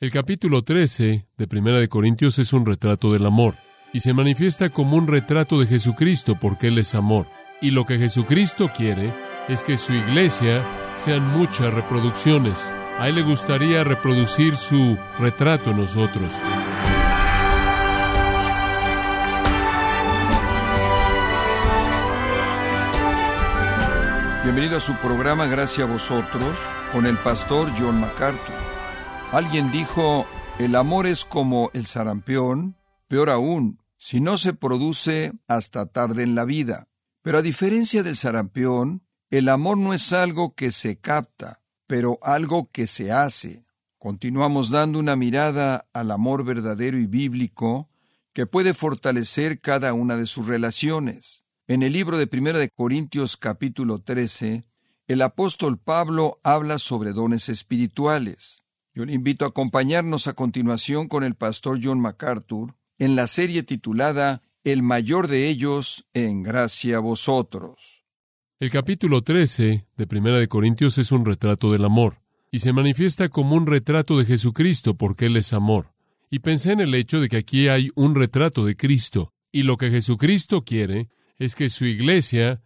El capítulo 13 de Primera de Corintios es un retrato del amor y se manifiesta como un retrato de Jesucristo porque Él es amor. Y lo que Jesucristo quiere es que su iglesia sean muchas reproducciones. A Él le gustaría reproducir su retrato en nosotros. Bienvenido a su programa Gracias a vosotros con el pastor John MacArthur. Alguien dijo, el amor es como el sarampión, peor aún, si no se produce hasta tarde en la vida. Pero a diferencia del sarampión, el amor no es algo que se capta, pero algo que se hace. Continuamos dando una mirada al amor verdadero y bíblico que puede fortalecer cada una de sus relaciones. En el libro de 1 de Corintios capítulo 13, el apóstol Pablo habla sobre dones espirituales. Invito a acompañarnos a continuación con el pastor John MacArthur en la serie titulada El mayor de ellos en gracia a vosotros. El capítulo 13 de Primera de Corintios es un retrato del amor y se manifiesta como un retrato de Jesucristo porque Él es amor. Y pensé en el hecho de que aquí hay un retrato de Cristo y lo que Jesucristo quiere es que su iglesia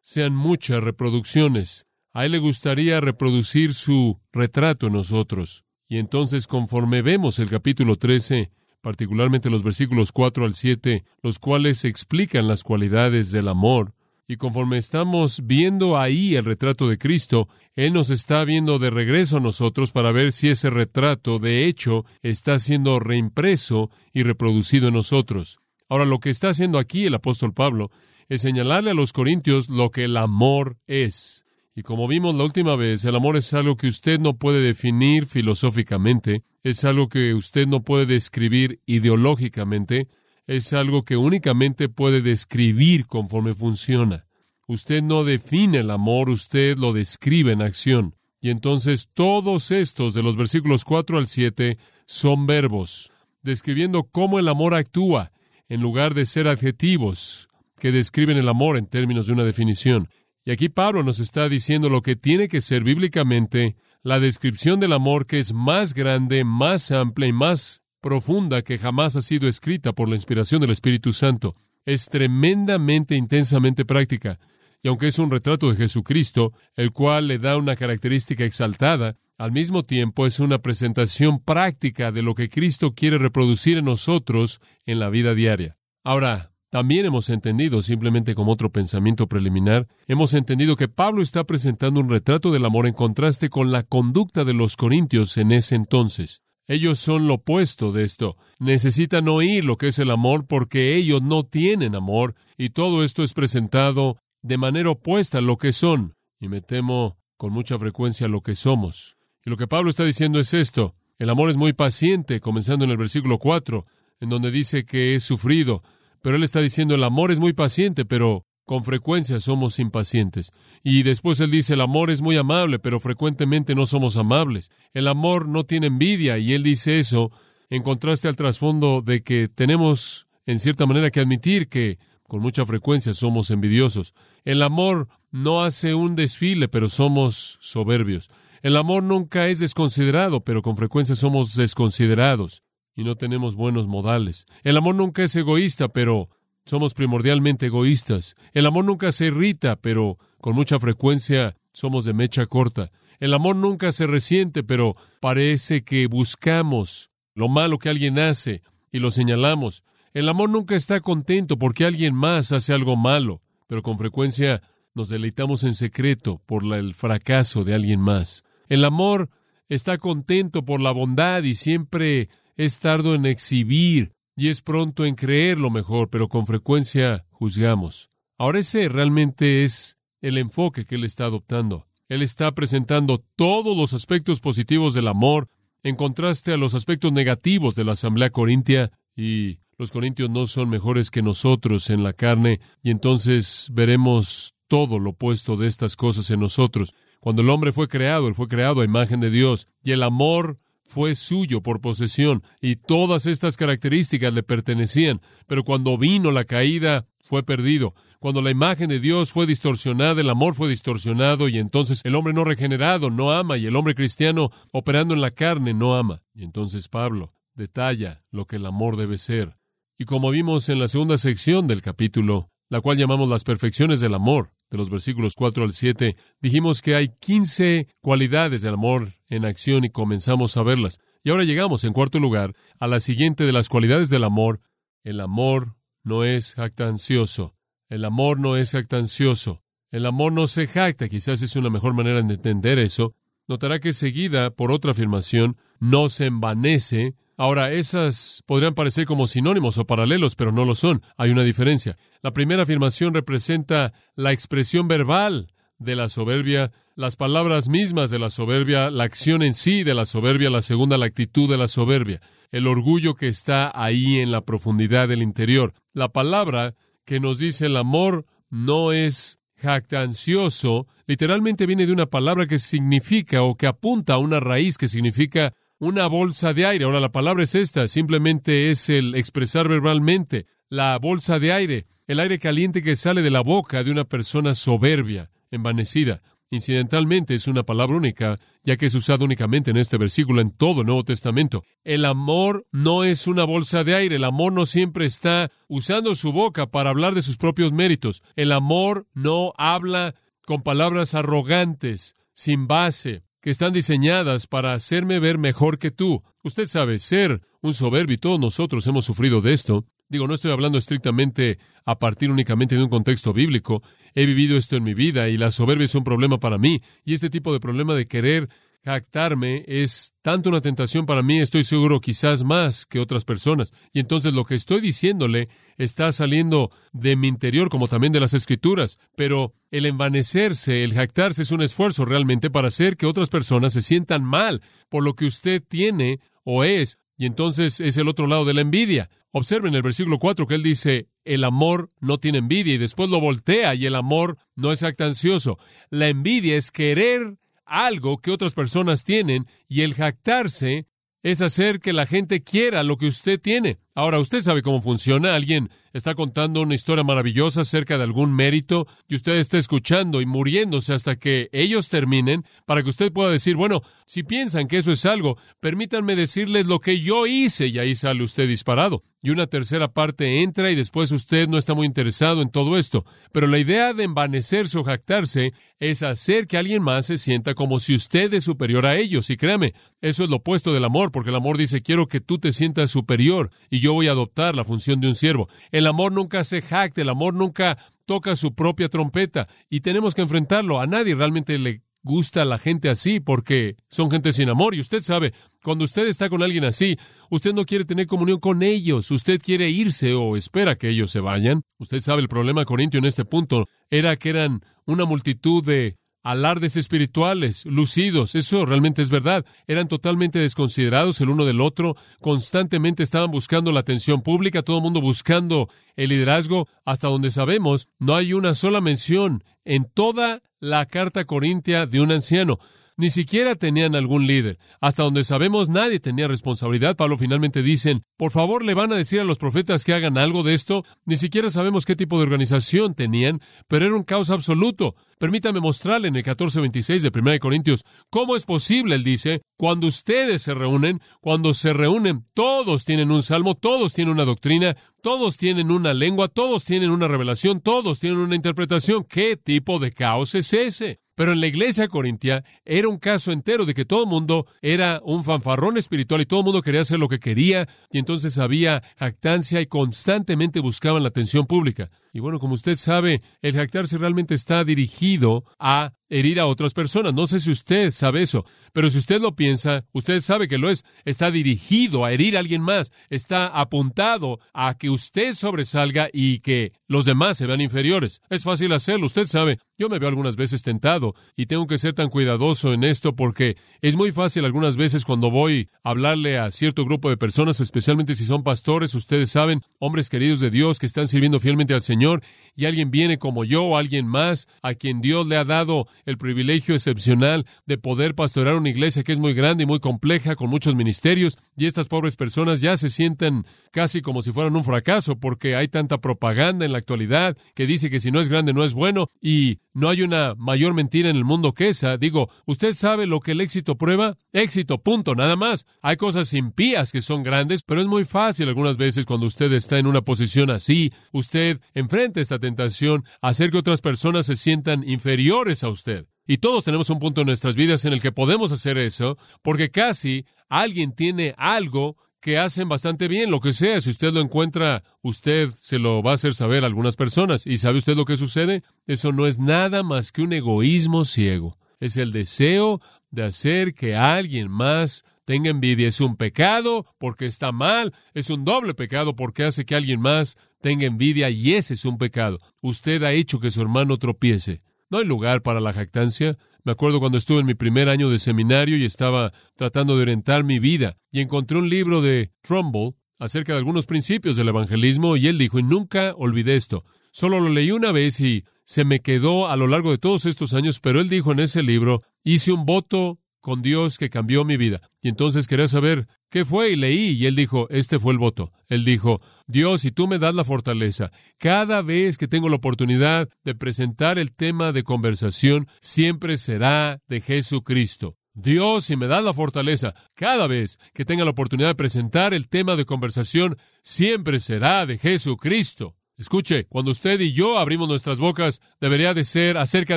sean muchas reproducciones. A Él le gustaría reproducir su retrato en nosotros. Y entonces, conforme vemos el capítulo 13, particularmente los versículos 4 al 7, los cuales explican las cualidades del amor, y conforme estamos viendo ahí el retrato de Cristo, Él nos está viendo de regreso a nosotros para ver si ese retrato, de hecho, está siendo reimpreso y reproducido en nosotros. Ahora, lo que está haciendo aquí el apóstol Pablo es señalarle a los corintios lo que el amor es. Y como vimos la última vez, el amor es algo que usted no puede definir filosóficamente, es algo que usted no puede describir ideológicamente, es algo que únicamente puede describir conforme funciona. Usted no define el amor, usted lo describe en acción. Y entonces todos estos de los versículos 4 al 7 son verbos, describiendo cómo el amor actúa, en lugar de ser adjetivos que describen el amor en términos de una definición. Y aquí Pablo nos está diciendo lo que tiene que ser bíblicamente la descripción del amor que es más grande, más amplia y más profunda que jamás ha sido escrita por la inspiración del Espíritu Santo. Es tremendamente, intensamente práctica. Y aunque es un retrato de Jesucristo, el cual le da una característica exaltada, al mismo tiempo es una presentación práctica de lo que Cristo quiere reproducir en nosotros en la vida diaria. Ahora, también hemos entendido, simplemente como otro pensamiento preliminar, hemos entendido que Pablo está presentando un retrato del amor en contraste con la conducta de los corintios en ese entonces. Ellos son lo opuesto de esto. Necesitan oír lo que es el amor porque ellos no tienen amor y todo esto es presentado de manera opuesta a lo que son y me temo con mucha frecuencia lo que somos. Y lo que Pablo está diciendo es esto. El amor es muy paciente, comenzando en el versículo 4, en donde dice que es sufrido. Pero él está diciendo el amor es muy paciente, pero con frecuencia somos impacientes. Y después él dice el amor es muy amable, pero frecuentemente no somos amables. El amor no tiene envidia, y él dice eso en contraste al trasfondo de que tenemos en cierta manera que admitir que con mucha frecuencia somos envidiosos. El amor no hace un desfile, pero somos soberbios. El amor nunca es desconsiderado, pero con frecuencia somos desconsiderados y no tenemos buenos modales. El amor nunca es egoísta, pero somos primordialmente egoístas. El amor nunca se irrita, pero con mucha frecuencia somos de mecha corta. El amor nunca se resiente, pero parece que buscamos lo malo que alguien hace y lo señalamos. El amor nunca está contento porque alguien más hace algo malo, pero con frecuencia nos deleitamos en secreto por el fracaso de alguien más. El amor está contento por la bondad y siempre es tardo en exhibir y es pronto en creer lo mejor, pero con frecuencia juzgamos. Ahora ese realmente es el enfoque que él está adoptando. Él está presentando todos los aspectos positivos del amor en contraste a los aspectos negativos de la asamblea corintia y los corintios no son mejores que nosotros en la carne y entonces veremos todo lo opuesto de estas cosas en nosotros. Cuando el hombre fue creado, él fue creado a imagen de Dios, y el amor fue suyo por posesión, y todas estas características le pertenecían, pero cuando vino la caída, fue perdido. cuando la imagen de Dios fue distorsionada, el amor fue distorsionado y entonces el hombre no regenerado no ama y el hombre cristiano operando en la carne no ama. Y entonces Pablo detalla lo que el amor debe ser. Y como vimos en la segunda sección del capítulo, la cual llamamos las perfecciones del amor, de los versículos 4 al 7, dijimos que hay 15 cualidades del amor en acción y comenzamos a verlas. Y ahora llegamos, en cuarto lugar, a la siguiente de las cualidades del amor. El amor no es jactancioso. El amor no es jactancioso. El amor no se jacta. Quizás es una mejor manera de entender eso. Notará que seguida por otra afirmación, no se envanece. Ahora, esas podrían parecer como sinónimos o paralelos, pero no lo son. Hay una diferencia. La primera afirmación representa la expresión verbal de la soberbia, las palabras mismas de la soberbia, la acción en sí de la soberbia, la segunda, la actitud de la soberbia, el orgullo que está ahí en la profundidad del interior. La palabra que nos dice el amor no es jactancioso, literalmente viene de una palabra que significa o que apunta a una raíz que significa una bolsa de aire. Ahora la palabra es esta, simplemente es el expresar verbalmente la bolsa de aire, el aire caliente que sale de la boca de una persona soberbia, envanecida. Incidentalmente es una palabra única, ya que es usada únicamente en este versículo en todo el Nuevo Testamento. El amor no es una bolsa de aire, el amor no siempre está usando su boca para hablar de sus propios méritos. El amor no habla con palabras arrogantes, sin base, que están diseñadas para hacerme ver mejor que tú. Usted sabe, ser un soberbio todos nosotros hemos sufrido de esto. Digo, no estoy hablando estrictamente a partir únicamente de un contexto bíblico. He vivido esto en mi vida y la soberbia es un problema para mí. Y este tipo de problema de querer jactarme es tanto una tentación para mí, estoy seguro, quizás más que otras personas. Y entonces lo que estoy diciéndole está saliendo de mi interior como también de las escrituras. Pero el envanecerse, el jactarse es un esfuerzo realmente para hacer que otras personas se sientan mal por lo que usted tiene o es. Y entonces es el otro lado de la envidia. Observen el versículo 4 que él dice, el amor no tiene envidia y después lo voltea y el amor no es actancioso. La envidia es querer algo que otras personas tienen y el jactarse es hacer que la gente quiera lo que usted tiene. Ahora, usted sabe cómo funciona. Alguien está contando una historia maravillosa acerca de algún mérito y usted está escuchando y muriéndose hasta que ellos terminen para que usted pueda decir, bueno, si piensan que eso es algo, permítanme decirles lo que yo hice y ahí sale usted disparado. Y una tercera parte entra y después usted no está muy interesado en todo esto. Pero la idea de envanecerse o jactarse es hacer que alguien más se sienta como si usted es superior a ellos. Y créame, eso es lo opuesto del amor, porque el amor dice, quiero que tú te sientas superior y voy a adoptar la función de un siervo. El amor nunca se jacta, el amor nunca toca su propia trompeta y tenemos que enfrentarlo. A nadie realmente le gusta la gente así porque son gente sin amor. Y usted sabe, cuando usted está con alguien así, usted no quiere tener comunión con ellos, usted quiere irse o espera que ellos se vayan. Usted sabe, el problema corintio en este punto era que eran una multitud de alardes espirituales, lucidos, eso realmente es verdad. Eran totalmente desconsiderados el uno del otro, constantemente estaban buscando la atención pública, todo el mundo buscando el liderazgo, hasta donde sabemos, no hay una sola mención en toda la carta corintia de un anciano. Ni siquiera tenían algún líder. Hasta donde sabemos nadie tenía responsabilidad. Pablo finalmente dicen, por favor le van a decir a los profetas que hagan algo de esto. Ni siquiera sabemos qué tipo de organización tenían, pero era un caos absoluto. Permítame mostrarle en el 1426 de 1 Corintios cómo es posible, él dice, cuando ustedes se reúnen, cuando se reúnen, todos tienen un salmo, todos tienen una doctrina, todos tienen una lengua, todos tienen una revelación, todos tienen una interpretación. ¿Qué tipo de caos es ese? Pero en la iglesia corintia era un caso entero de que todo el mundo era un fanfarrón espiritual y todo el mundo quería hacer lo que quería y entonces había jactancia y constantemente buscaban la atención pública. Y bueno, como usted sabe, el jactarse realmente está dirigido a herir a otras personas. No sé si usted sabe eso, pero si usted lo piensa, usted sabe que lo es. Está dirigido a herir a alguien más. Está apuntado a que usted sobresalga y que los demás se vean inferiores. Es fácil hacerlo, usted sabe. Yo me veo algunas veces tentado y tengo que ser tan cuidadoso en esto porque es muy fácil algunas veces cuando voy a hablarle a cierto grupo de personas, especialmente si son pastores, ustedes saben, hombres queridos de Dios que están sirviendo fielmente al Señor Señor y alguien viene como yo o alguien más a quien Dios le ha dado el privilegio excepcional de poder pastorear una iglesia que es muy grande y muy compleja con muchos ministerios y estas pobres personas ya se sienten casi como si fueran un fracaso porque hay tanta propaganda en la actualidad que dice que si no es grande no es bueno y no hay una mayor mentira en el mundo que esa. Digo, ¿usted sabe lo que el éxito prueba? Éxito, punto, nada más. Hay cosas impías que son grandes, pero es muy fácil algunas veces cuando usted está en una posición así, usted enfrenta esta tentación a hacer que otras personas se sientan inferiores a usted. Y todos tenemos un punto en nuestras vidas en el que podemos hacer eso, porque casi alguien tiene algo que hacen bastante bien, lo que sea. Si usted lo encuentra, usted se lo va a hacer saber a algunas personas. ¿Y sabe usted lo que sucede? Eso no es nada más que un egoísmo ciego. Es el deseo de hacer que alguien más tenga envidia. Es un pecado porque está mal. Es un doble pecado porque hace que alguien más tenga envidia y ese es un pecado. Usted ha hecho que su hermano tropiece. No hay lugar para la jactancia. Me acuerdo cuando estuve en mi primer año de seminario y estaba tratando de orientar mi vida y encontré un libro de Trumbull acerca de algunos principios del evangelismo y él dijo, y nunca olvidé esto, solo lo leí una vez y se me quedó a lo largo de todos estos años, pero él dijo en ese libro, hice un voto con Dios que cambió mi vida. Y entonces quería saber qué fue y leí y él dijo, este fue el voto. Él dijo, Dios, si tú me das la fortaleza, cada vez que tengo la oportunidad de presentar el tema de conversación, siempre será de Jesucristo. Dios, si me das la fortaleza, cada vez que tenga la oportunidad de presentar el tema de conversación, siempre será de Jesucristo. Escuche, cuando usted y yo abrimos nuestras bocas, debería de ser acerca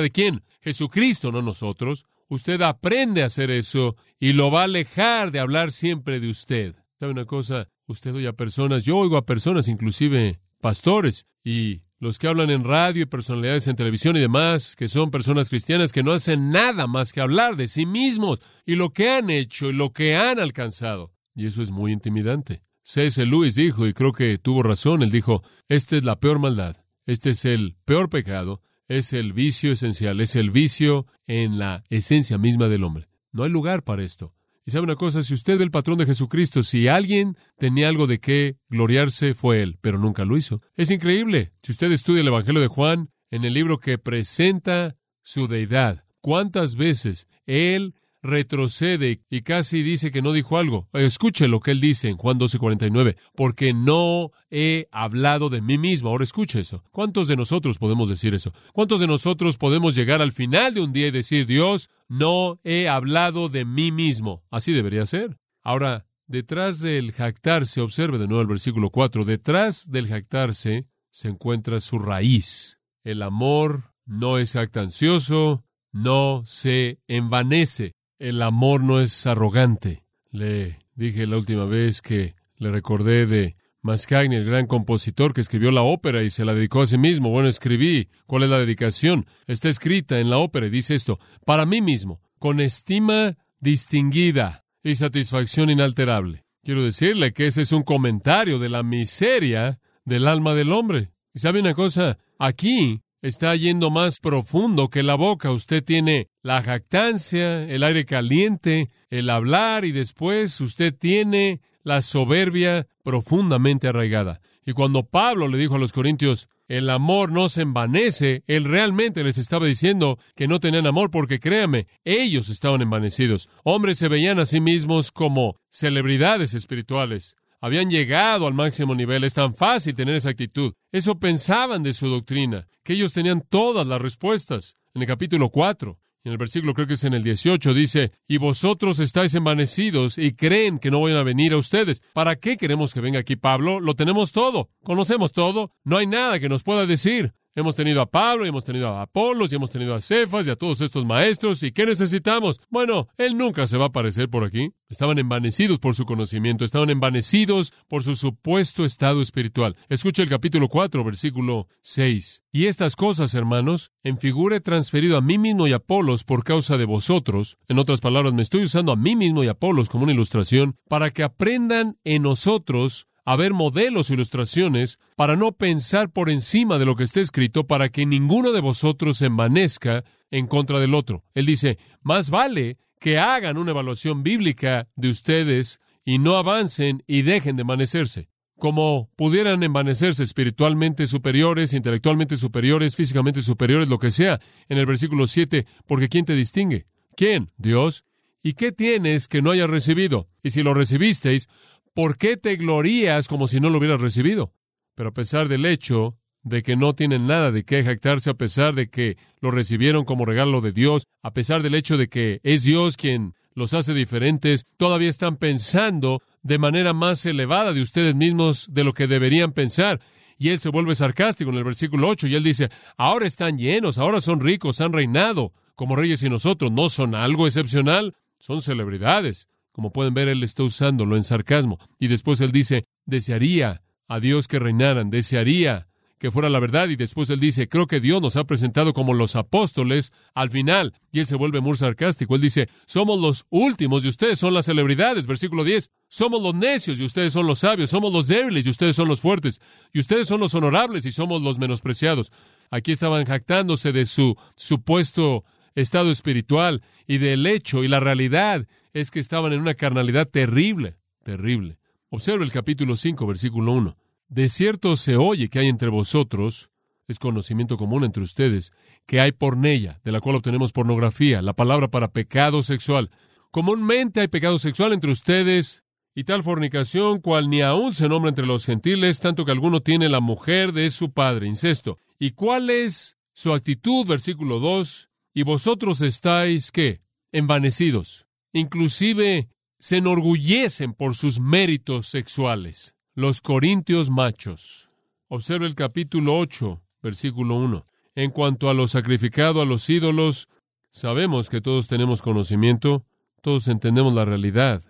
de quién? Jesucristo, no nosotros. Usted aprende a hacer eso y lo va a alejar de hablar siempre de usted. ¿Sabe una cosa? Usted oye a personas, yo oigo a personas, inclusive pastores, y los que hablan en radio y personalidades en televisión y demás, que son personas cristianas que no hacen nada más que hablar de sí mismos y lo que han hecho y lo que han alcanzado. Y eso es muy intimidante. C.S. Lewis dijo, y creo que tuvo razón, él dijo, esta es la peor maldad, este es el peor pecado, es el vicio esencial, es el vicio en la esencia misma del hombre. No hay lugar para esto. Y sabe una cosa, si usted ve el patrón de Jesucristo, si alguien tenía algo de qué gloriarse, fue él, pero nunca lo hizo. Es increíble. Si usted estudia el Evangelio de Juan, en el libro que presenta su deidad, cuántas veces él retrocede y casi dice que no dijo algo. Escuche lo que él dice en Juan 12:49, porque no he hablado de mí mismo. Ahora escuche eso. ¿Cuántos de nosotros podemos decir eso? ¿Cuántos de nosotros podemos llegar al final de un día y decir, Dios, no he hablado de mí mismo? Así debería ser. Ahora, detrás del jactarse, observe de nuevo el versículo 4, detrás del jactarse se encuentra su raíz. El amor no es jactancioso, no se envanece. El amor no es arrogante. Le dije la última vez que le recordé de Mascagni, el gran compositor que escribió la ópera y se la dedicó a sí mismo. Bueno, escribí. ¿Cuál es la dedicación? Está escrita en la ópera y dice esto. Para mí mismo, con estima distinguida y satisfacción inalterable. Quiero decirle que ese es un comentario de la miseria del alma del hombre. ¿Y sabe una cosa? Aquí está yendo más profundo que la boca. Usted tiene la jactancia, el aire caliente, el hablar y después usted tiene la soberbia profundamente arraigada. Y cuando Pablo le dijo a los corintios, el amor no se envanece, él realmente les estaba diciendo que no tenían amor porque créame, ellos estaban envanecidos. Hombres se veían a sí mismos como celebridades espirituales habían llegado al máximo nivel. Es tan fácil tener esa actitud. Eso pensaban de su doctrina, que ellos tenían todas las respuestas. En el capítulo 4, en el versículo creo que es en el 18, dice, y vosotros estáis envanecidos y creen que no vayan a venir a ustedes. ¿Para qué queremos que venga aquí Pablo? Lo tenemos todo, conocemos todo, no hay nada que nos pueda decir. Hemos tenido a Pablo, y hemos tenido a Apolos, y hemos tenido a Cefas y a todos estos maestros. ¿Y qué necesitamos? Bueno, él nunca se va a aparecer por aquí. Estaban envanecidos por su conocimiento, estaban envanecidos por su supuesto estado espiritual. Escucha el capítulo 4, versículo 6. Y estas cosas, hermanos, en figura he transferido a mí mismo y a Apolos por causa de vosotros. En otras palabras, me estoy usando a mí mismo y a Apolos como una ilustración para que aprendan en nosotros a ver modelos o ilustraciones para no pensar por encima de lo que está escrito para que ninguno de vosotros se envanezca en contra del otro. Él dice, más vale que hagan una evaluación bíblica de ustedes y no avancen y dejen de envanecerse. como pudieran envanecerse espiritualmente superiores, intelectualmente superiores, físicamente superiores, lo que sea, en el versículo 7, porque ¿quién te distingue? ¿Quién? Dios. ¿Y qué tienes que no hayas recibido? Y si lo recibisteis, ¿por qué te glorías como si no lo hubieras recibido? Pero a pesar del hecho de que no tienen nada de qué jactarse, a pesar de que lo recibieron como regalo de Dios, a pesar del hecho de que es Dios quien los hace diferentes, todavía están pensando de manera más elevada de ustedes mismos de lo que deberían pensar. Y él se vuelve sarcástico en el versículo 8 y él dice, ahora están llenos, ahora son ricos, han reinado como reyes y nosotros, ¿no son algo excepcional? Son celebridades. Como pueden ver, él está usándolo en sarcasmo. Y después él dice, desearía a Dios que reinaran, desearía que fuera la verdad. Y después él dice, creo que Dios nos ha presentado como los apóstoles al final. Y él se vuelve muy sarcástico. Él dice, somos los últimos y ustedes son las celebridades. Versículo 10, somos los necios y ustedes son los sabios. Somos los débiles y ustedes son los fuertes. Y ustedes son los honorables y somos los menospreciados. Aquí estaban jactándose de su supuesto estado espiritual y del hecho y la realidad es que estaban en una carnalidad terrible, terrible. Observa el capítulo 5, versículo 1. De cierto se oye que hay entre vosotros, es conocimiento común entre ustedes, que hay pornella, de la cual obtenemos pornografía, la palabra para pecado sexual. Comúnmente hay pecado sexual entre ustedes y tal fornicación cual ni aún se nombra entre los gentiles, tanto que alguno tiene la mujer de su padre, incesto. ¿Y cuál es su actitud? Versículo 2. Y vosotros estáis, ¿qué? Envanecidos. Inclusive se enorgullecen por sus méritos sexuales los corintios machos. Observe el capítulo 8, versículo 1. En cuanto a lo sacrificado a los ídolos, sabemos que todos tenemos conocimiento, todos entendemos la realidad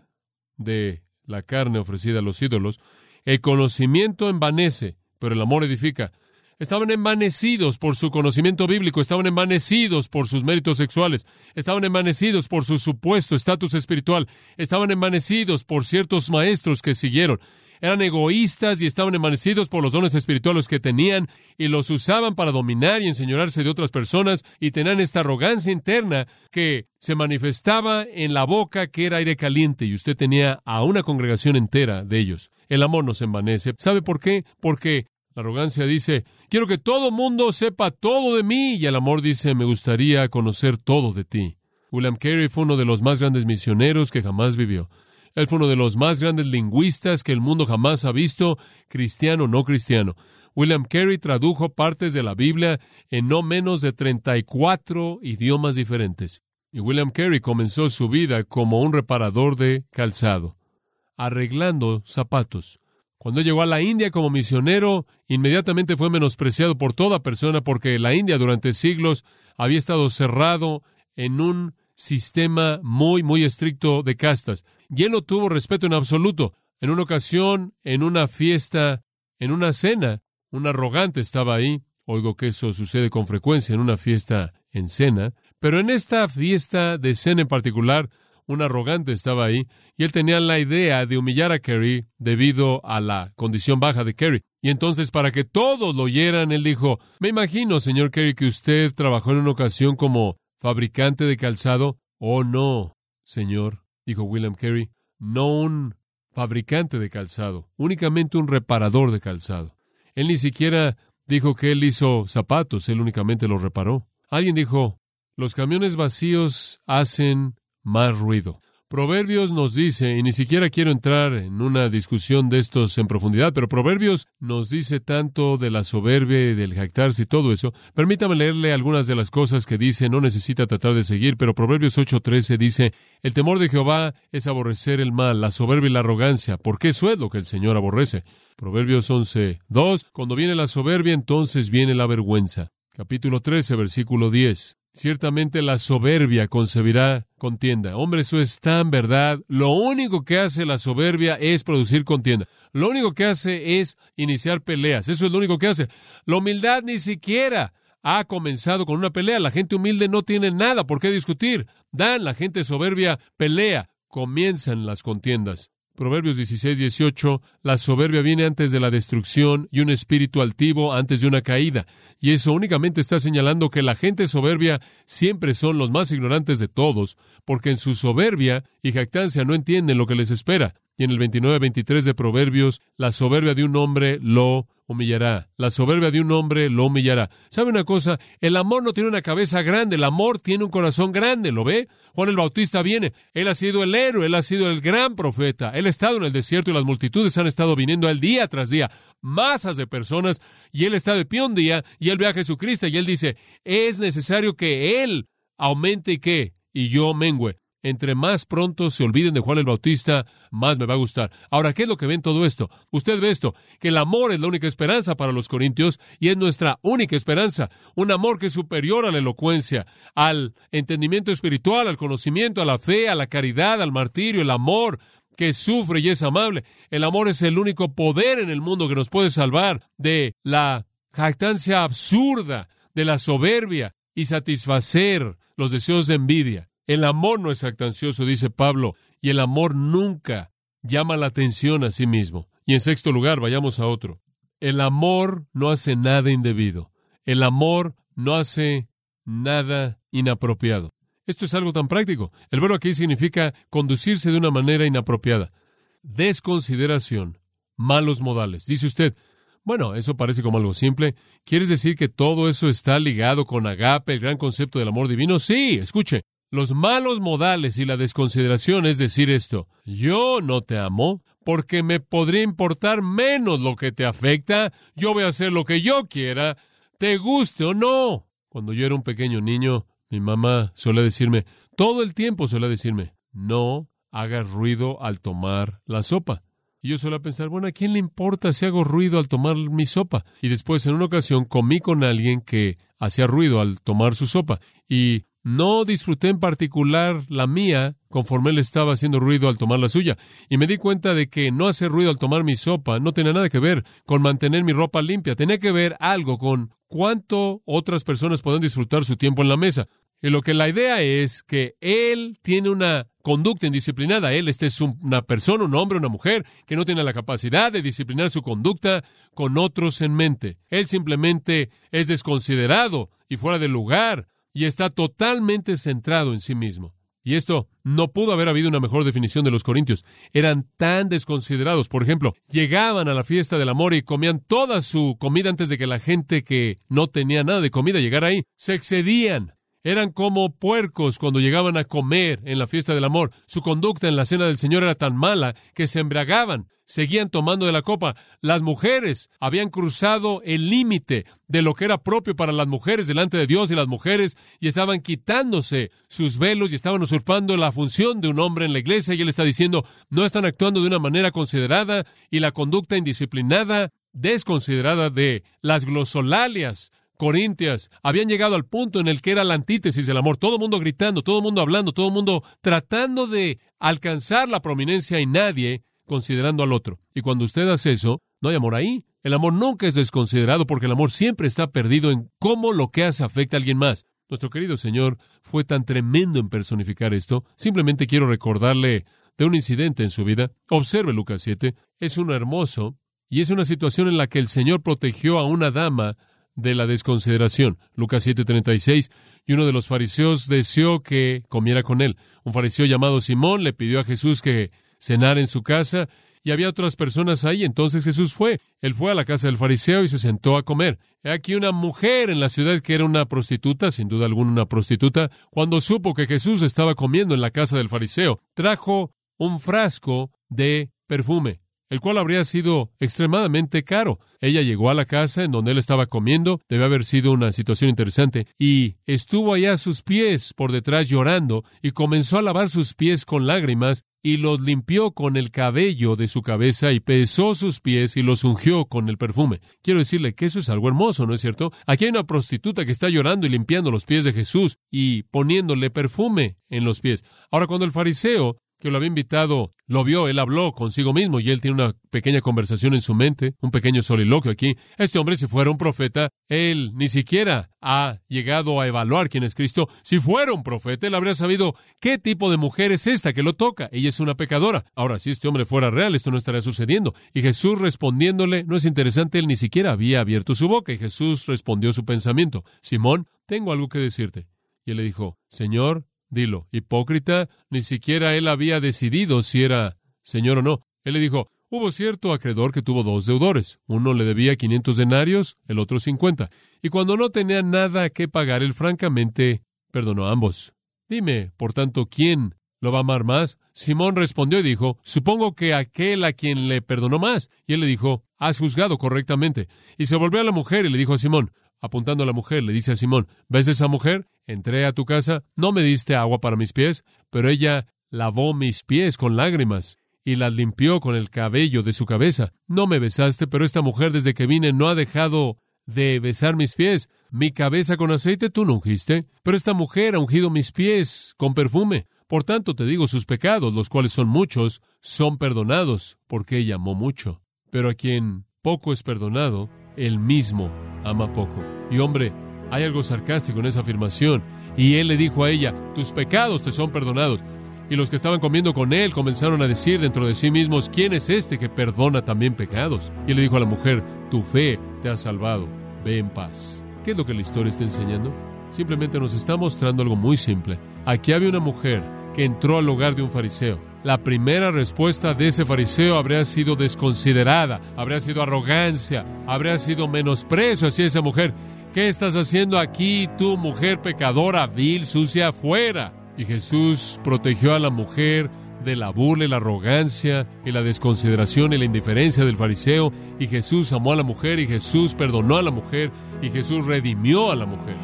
de la carne ofrecida a los ídolos. El conocimiento envanece, pero el amor edifica. Estaban envanecidos por su conocimiento bíblico, estaban envanecidos por sus méritos sexuales, estaban envanecidos por su supuesto estatus espiritual, estaban envanecidos por ciertos maestros que siguieron, eran egoístas y estaban envanecidos por los dones espirituales que tenían y los usaban para dominar y enseñarse de otras personas y tenían esta arrogancia interna que se manifestaba en la boca que era aire caliente y usted tenía a una congregación entera de ellos. El amor nos envanece. ¿Sabe por qué? Porque la arrogancia dice, quiero que todo mundo sepa todo de mí y el amor dice, me gustaría conocer todo de ti. William Carey fue uno de los más grandes misioneros que jamás vivió. Él fue uno de los más grandes lingüistas que el mundo jamás ha visto, cristiano o no cristiano. William Carey tradujo partes de la Biblia en no menos de 34 idiomas diferentes. Y William Carey comenzó su vida como un reparador de calzado, arreglando zapatos. Cuando llegó a la India como misionero, inmediatamente fue menospreciado por toda persona porque la India durante siglos había estado cerrado en un sistema muy, muy estricto de castas y él no tuvo respeto en absoluto. En una ocasión, en una fiesta, en una cena, un arrogante estaba ahí. Oigo que eso sucede con frecuencia en una fiesta en cena. Pero en esta fiesta de cena en particular, un arrogante estaba ahí y él tenía la idea de humillar a Kerry debido a la condición baja de Kerry. Y entonces, para que todos lo oyeran, él dijo, me imagino, señor Kerry, que usted trabajó en una ocasión como fabricante de calzado. Oh, no, señor dijo William Carey, no un fabricante de calzado, únicamente un reparador de calzado. Él ni siquiera dijo que él hizo zapatos, él únicamente los reparó. Alguien dijo, los camiones vacíos hacen más ruido. Proverbios nos dice, y ni siquiera quiero entrar en una discusión de estos en profundidad, pero Proverbios nos dice tanto de la soberbia y del jactarse y todo eso. Permítame leerle algunas de las cosas que dice, no necesita tratar de seguir, pero Proverbios 8:13 dice, el temor de Jehová es aborrecer el mal, la soberbia y la arrogancia, porque eso es lo que el Señor aborrece. Proverbios 11:2, cuando viene la soberbia, entonces viene la vergüenza. Capítulo 13, versículo 10. Ciertamente la soberbia concebirá contienda. Hombre, eso es tan verdad. Lo único que hace la soberbia es producir contienda. Lo único que hace es iniciar peleas. Eso es lo único que hace. La humildad ni siquiera ha comenzado con una pelea. La gente humilde no tiene nada por qué discutir. Dan, la gente soberbia pelea. Comienzan las contiendas. Proverbios 16, 18, la soberbia viene antes de la destrucción y un espíritu altivo antes de una caída. Y eso únicamente está señalando que la gente soberbia siempre son los más ignorantes de todos, porque en su soberbia y jactancia no entienden lo que les espera. Y en el 29-23 de Proverbios, la soberbia de un hombre lo humillará. La soberbia de un hombre lo humillará. ¿Sabe una cosa? El amor no tiene una cabeza grande, el amor tiene un corazón grande, ¿lo ve? Juan el Bautista viene, él ha sido el héroe, él ha sido el gran profeta, él ha estado en el desierto y las multitudes han estado viniendo al día tras día, masas de personas, y él está de pie un día, y él ve a Jesucristo, y él dice, es necesario que él aumente y que, y yo mengüe entre más pronto se olviden de Juan el Bautista, más me va a gustar. Ahora, ¿qué es lo que ven todo esto? Usted ve esto, que el amor es la única esperanza para los corintios y es nuestra única esperanza. Un amor que es superior a la elocuencia, al entendimiento espiritual, al conocimiento, a la fe, a la caridad, al martirio, el amor que sufre y es amable. El amor es el único poder en el mundo que nos puede salvar de la jactancia absurda, de la soberbia y satisfacer los deseos de envidia. El amor no es actancioso, dice Pablo, y el amor nunca llama la atención a sí mismo. Y en sexto lugar, vayamos a otro. El amor no hace nada indebido. El amor no hace nada inapropiado. Esto es algo tan práctico. El verbo aquí significa conducirse de una manera inapropiada. Desconsideración, malos modales. Dice usted, bueno, eso parece como algo simple. ¿Quieres decir que todo eso está ligado con agape, el gran concepto del amor divino? Sí, escuche, los malos modales y la desconsideración es decir esto, yo no te amo porque me podría importar menos lo que te afecta, yo voy a hacer lo que yo quiera, te guste o no. Cuando yo era un pequeño niño, mi mamá suele decirme, todo el tiempo suele decirme, no hagas ruido al tomar la sopa. Y yo suelo pensar, bueno, ¿a quién le importa si hago ruido al tomar mi sopa? Y después, en una ocasión, comí con alguien que hacía ruido al tomar su sopa. Y no disfruté en particular la mía conforme él estaba haciendo ruido al tomar la suya, y me di cuenta de que no hacer ruido al tomar mi sopa no tenía nada que ver con mantener mi ropa limpia, tenía que ver algo con cuánto otras personas pueden disfrutar su tiempo en la mesa. Y lo que la idea es que él tiene una conducta indisciplinada. Él, este es una persona, un hombre, una mujer, que no tiene la capacidad de disciplinar su conducta con otros en mente. Él simplemente es desconsiderado y fuera de lugar y está totalmente centrado en sí mismo. Y esto no pudo haber habido una mejor definición de los corintios. Eran tan desconsiderados. Por ejemplo, llegaban a la fiesta del amor y comían toda su comida antes de que la gente que no tenía nada de comida llegara ahí. Se excedían. Eran como puercos cuando llegaban a comer en la fiesta del amor. Su conducta en la cena del Señor era tan mala que se embriagaban seguían tomando de la copa. Las mujeres habían cruzado el límite de lo que era propio para las mujeres delante de Dios y las mujeres y estaban quitándose sus velos y estaban usurpando la función de un hombre en la iglesia y él está diciendo no están actuando de una manera considerada y la conducta indisciplinada, desconsiderada de las glosolalias corintias habían llegado al punto en el que era la antítesis del amor, todo el mundo gritando, todo el mundo hablando, todo el mundo tratando de alcanzar la prominencia y nadie considerando al otro. Y cuando usted hace eso, no hay amor ahí. El amor nunca es desconsiderado porque el amor siempre está perdido en cómo lo que hace afecta a alguien más. Nuestro querido Señor fue tan tremendo en personificar esto. Simplemente quiero recordarle de un incidente en su vida. Observe Lucas 7. Es uno hermoso y es una situación en la que el Señor protegió a una dama de la desconsideración. Lucas 7:36. Y uno de los fariseos deseó que comiera con él. Un fariseo llamado Simón le pidió a Jesús que cenar en su casa, y había otras personas ahí. Entonces Jesús fue. Él fue a la casa del fariseo y se sentó a comer. He aquí una mujer en la ciudad que era una prostituta, sin duda alguna una prostituta, cuando supo que Jesús estaba comiendo en la casa del fariseo, trajo un frasco de perfume el cual habría sido extremadamente caro. Ella llegó a la casa en donde él estaba comiendo, debe haber sido una situación interesante, y estuvo allá a sus pies por detrás llorando, y comenzó a lavar sus pies con lágrimas, y los limpió con el cabello de su cabeza, y pesó sus pies y los ungió con el perfume. Quiero decirle que eso es algo hermoso, ¿no es cierto? Aquí hay una prostituta que está llorando y limpiando los pies de Jesús y poniéndole perfume en los pies. Ahora, cuando el fariseo que lo había invitado lo vio, él habló consigo mismo y él tiene una pequeña conversación en su mente, un pequeño soliloquio aquí. Este hombre, si fuera un profeta, él ni siquiera ha llegado a evaluar quién es Cristo. Si fuera un profeta, él habría sabido qué tipo de mujer es esta que lo toca. Ella es una pecadora. Ahora, si este hombre fuera real, esto no estaría sucediendo. Y Jesús respondiéndole, no es interesante, él ni siquiera había abierto su boca y Jesús respondió su pensamiento. Simón, tengo algo que decirte. Y él le dijo, Señor, Dilo, hipócrita, ni siquiera él había decidido si era Señor o no. Él le dijo, hubo cierto acreedor que tuvo dos deudores. Uno le debía 500 denarios, el otro 50. Y cuando no tenía nada que pagar, él francamente perdonó a ambos. Dime, por tanto, ¿quién lo va a amar más? Simón respondió y dijo, supongo que aquel a quien le perdonó más. Y él le dijo, has juzgado correctamente. Y se volvió a la mujer y le dijo a Simón, apuntando a la mujer, le dice a Simón, ¿ves esa mujer? Entré a tu casa, no me diste agua para mis pies, pero ella lavó mis pies con lágrimas y las limpió con el cabello de su cabeza. No me besaste, pero esta mujer desde que vine no ha dejado de besar mis pies. Mi cabeza con aceite tú no ungiste, pero esta mujer ha ungido mis pies con perfume. Por tanto te digo, sus pecados, los cuales son muchos, son perdonados, porque ella amó mucho. Pero a quien poco es perdonado, él mismo ama poco. Y hombre, hay algo sarcástico en esa afirmación. Y él le dijo a ella, tus pecados te son perdonados. Y los que estaban comiendo con él comenzaron a decir dentro de sí mismos, ¿quién es este que perdona también pecados? Y le dijo a la mujer, tu fe te ha salvado, ve en paz. ¿Qué es lo que la historia está enseñando? Simplemente nos está mostrando algo muy simple. Aquí había una mujer que entró al hogar de un fariseo. La primera respuesta de ese fariseo habría sido desconsiderada, habría sido arrogancia, habría sido menosprecio hacia esa mujer. ¿Qué estás haciendo aquí, tú mujer pecadora, vil, sucia, afuera? Y Jesús protegió a la mujer de la burla y la arrogancia y la desconsideración y la indiferencia del fariseo. Y Jesús amó a la mujer y Jesús perdonó a la mujer y Jesús redimió a la mujer.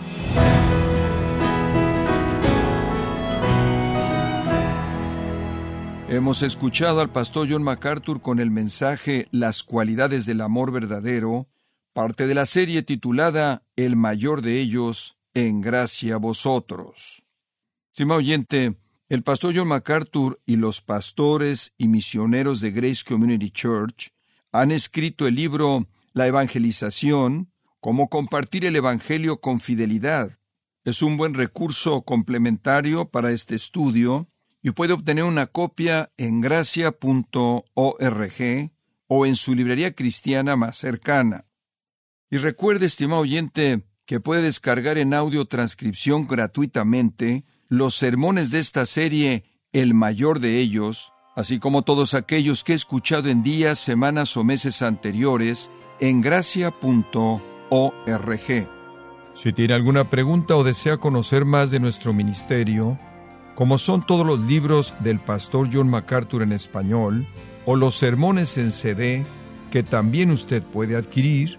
Hemos escuchado al pastor John MacArthur con el mensaje Las cualidades del amor verdadero, parte de la serie titulada El mayor de ellos, en gracia a vosotros. Estimado oyente, el pastor John MacArthur y los pastores y misioneros de Grace Community Church han escrito el libro La Evangelización, cómo compartir el Evangelio con fidelidad. Es un buen recurso complementario para este estudio y puede obtener una copia en gracia.org o en su librería cristiana más cercana. Y recuerde, estimado oyente, que puede descargar en audio transcripción gratuitamente los sermones de esta serie, el mayor de ellos, así como todos aquellos que he escuchado en días, semanas o meses anteriores, en gracia.org. Si tiene alguna pregunta o desea conocer más de nuestro ministerio, como son todos los libros del pastor John MacArthur en español, o los sermones en CD, que también usted puede adquirir,